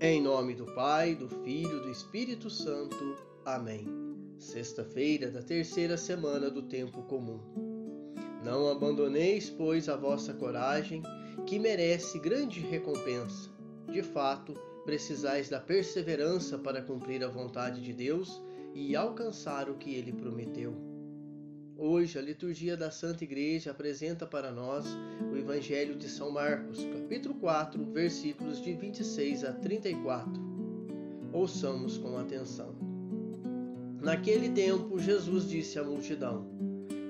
Em nome do Pai, do Filho e do Espírito Santo. Amém. Sexta-feira da terceira semana do tempo comum. Não abandoneis, pois, a vossa coragem, que merece grande recompensa. De fato, precisais da perseverança para cumprir a vontade de Deus e alcançar o que ele prometeu. Hoje, a liturgia da Santa Igreja apresenta para nós o Evangelho de São Marcos, capítulo 4, versículos de 26 a 34. Ouçamos com atenção. Naquele tempo, Jesus disse à multidão: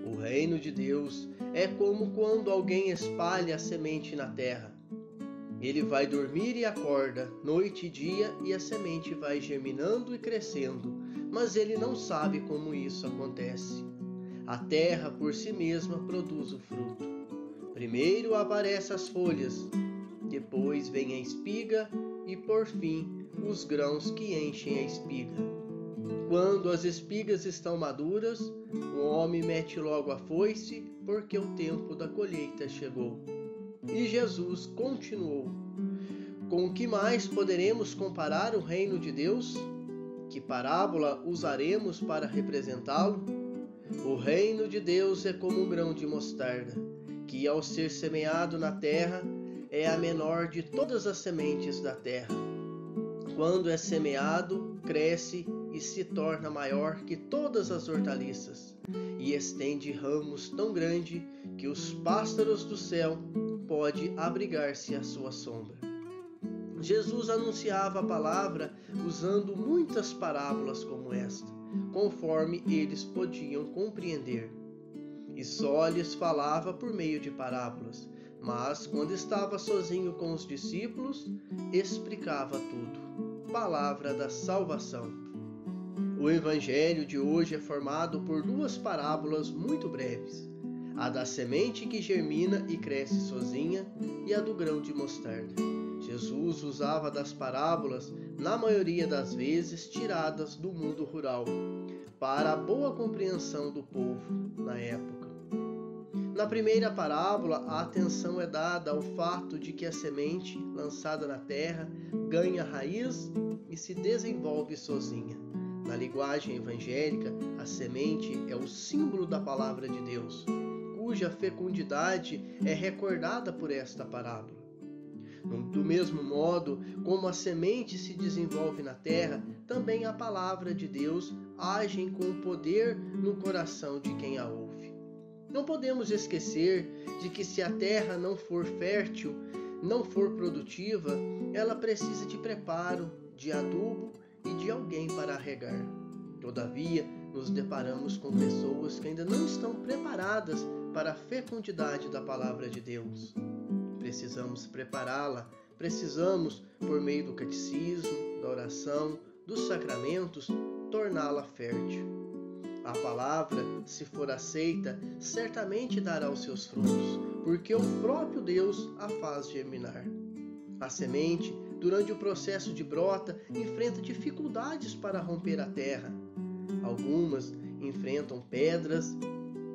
O reino de Deus é como quando alguém espalha a semente na terra. Ele vai dormir e acorda, noite e dia, e a semente vai germinando e crescendo, mas ele não sabe como isso acontece. A terra por si mesma produz o fruto. Primeiro aparecem as folhas, depois vem a espiga e por fim os grãos que enchem a espiga. Quando as espigas estão maduras, o homem mete logo a foice, porque o tempo da colheita chegou. E Jesus continuou: Com que mais poderemos comparar o reino de Deus? Que parábola usaremos para representá-lo? O reino de Deus é como um grão de mostarda, que ao ser semeado na terra é a menor de todas as sementes da terra. Quando é semeado, cresce e se torna maior que todas as hortaliças, e estende ramos tão grande que os pássaros do céu pode abrigar-se à sua sombra. Jesus anunciava a palavra usando muitas parábolas como esta conforme eles podiam compreender. E só lhes falava por meio de parábolas, mas quando estava sozinho com os discípulos, explicava tudo. Palavra da salvação. O evangelho de hoje é formado por duas parábolas muito breves: a da semente que germina e cresce sozinha e a do grão de mostarda. Jesus usava das parábolas, na maioria das vezes tiradas do mundo rural, para a boa compreensão do povo na época. Na primeira parábola, a atenção é dada ao fato de que a semente lançada na terra ganha raiz e se desenvolve sozinha. Na linguagem evangélica, a semente é o símbolo da palavra de Deus, cuja fecundidade é recordada por esta parábola. Do mesmo modo como a semente se desenvolve na terra, também a palavra de Deus age com poder no coração de quem a ouve. Não podemos esquecer de que se a terra não for fértil, não for produtiva, ela precisa de preparo, de adubo e de alguém para regar. Todavia, nos deparamos com pessoas que ainda não estão preparadas para a fecundidade da palavra de Deus precisamos prepará-la, precisamos, por meio do catecismo, da oração, dos sacramentos, torná-la fértil. A palavra, se for aceita, certamente dará os seus frutos, porque o próprio Deus a faz germinar. A semente, durante o processo de brota, enfrenta dificuldades para romper a terra. Algumas enfrentam pedras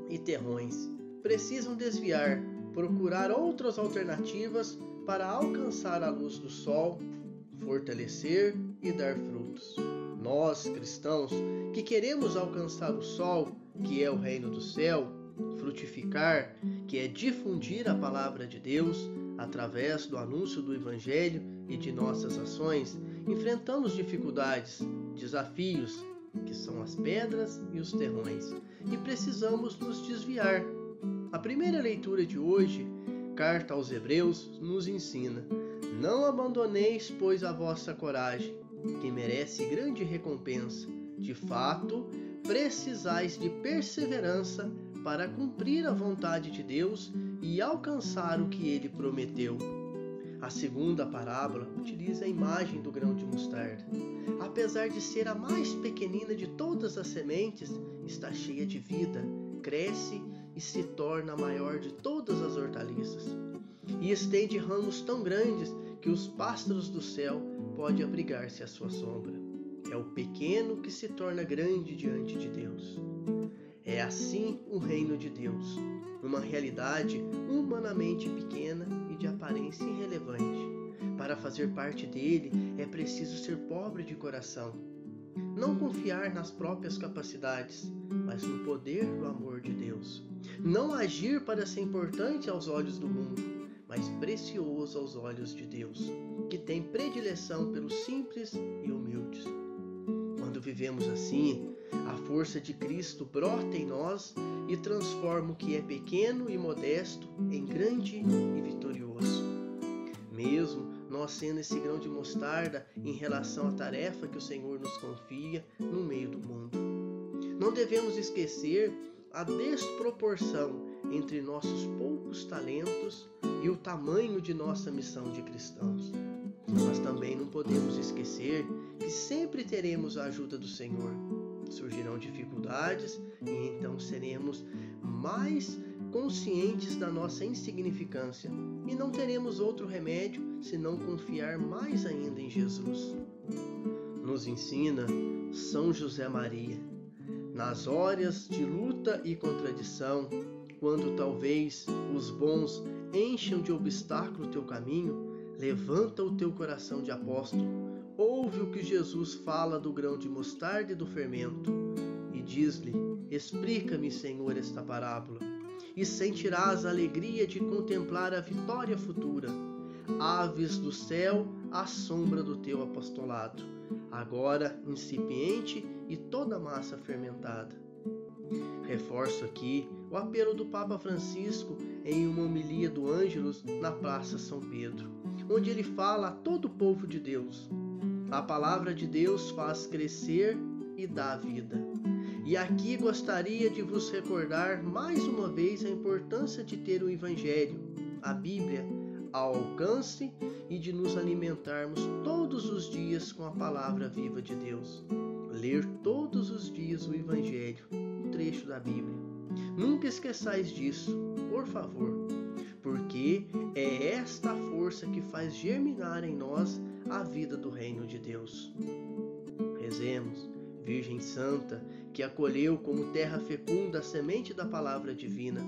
e terrões. Precisam desviar, procurar outras alternativas para alcançar a luz do sol, fortalecer e dar frutos. Nós, cristãos, que queremos alcançar o sol, que é o reino do céu, frutificar, que é difundir a palavra de Deus através do anúncio do Evangelho e de nossas ações, enfrentamos dificuldades, desafios, que são as pedras e os terrões, e precisamos nos desviar primeira leitura de hoje, carta aos Hebreus, nos ensina: Não abandoneis, pois, a vossa coragem, que merece grande recompensa. De fato, precisais de perseverança para cumprir a vontade de Deus e alcançar o que ele prometeu. A segunda parábola utiliza a imagem do grão de mostarda. Apesar de ser a mais pequenina de todas as sementes, está cheia de vida, cresce e se torna a maior de todas as hortaliças. E estende ramos tão grandes que os pássaros do céu podem abrigar-se à sua sombra. É o pequeno que se torna grande diante de Deus. É assim o reino de Deus, uma realidade humanamente pequena e de aparência irrelevante. Para fazer parte dele é preciso ser pobre de coração. Não confiar nas próprias capacidades, mas no poder do amor de Deus. Não agir para ser importante aos olhos do mundo, mas precioso aos olhos de Deus, que tem predileção pelos simples e humildes. Quando vivemos assim, a força de Cristo brota em nós e transforma o que é pequeno e modesto em grande e vitorioso. Mesmo nós sendo esse grão de mostarda em relação à tarefa que o Senhor nos confia no meio do mundo. Não devemos esquecer a desproporção entre nossos poucos talentos e o tamanho de nossa missão de cristãos. Mas também não podemos esquecer que sempre teremos a ajuda do Senhor. Surgirão dificuldades e então seremos mais conscientes da nossa insignificância e não teremos outro remédio senão confiar mais ainda em Jesus. Nos ensina São José Maria. Nas horas de luta e contradição, quando talvez os bons encham de obstáculo o teu caminho, levanta o teu coração de apóstolo, ouve o que Jesus fala do grão de mostarda e do fermento, e diz-lhe: Explica-me, Senhor, esta parábola e sentirás a alegria de contemplar a vitória futura. Aves do céu, à sombra do teu apostolado, agora incipiente e toda massa fermentada. Reforço aqui o apelo do Papa Francisco em uma homilia do Ângelus na Praça São Pedro, onde ele fala a todo o povo de Deus. A palavra de Deus faz crescer e dá vida. E aqui gostaria de vos recordar mais uma vez a importância de ter o Evangelho, a Bíblia, ao alcance e de nos alimentarmos todos os dias com a palavra viva de Deus. Ler todos os dias o Evangelho, um trecho da Bíblia. Nunca esqueçais disso, por favor, porque é esta força que faz germinar em nós a vida do reino de Deus. Rezemos, Virgem Santa, que acolheu como terra fecunda a semente da palavra divina.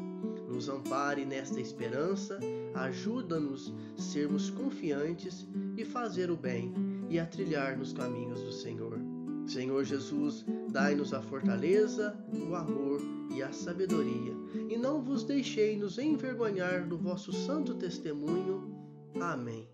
Nos ampare nesta esperança, ajuda-nos sermos confiantes e fazer o bem e a trilhar nos caminhos do Senhor. Senhor Jesus, dai-nos a fortaleza, o amor e a sabedoria, e não vos deixei nos envergonhar do vosso santo testemunho. Amém.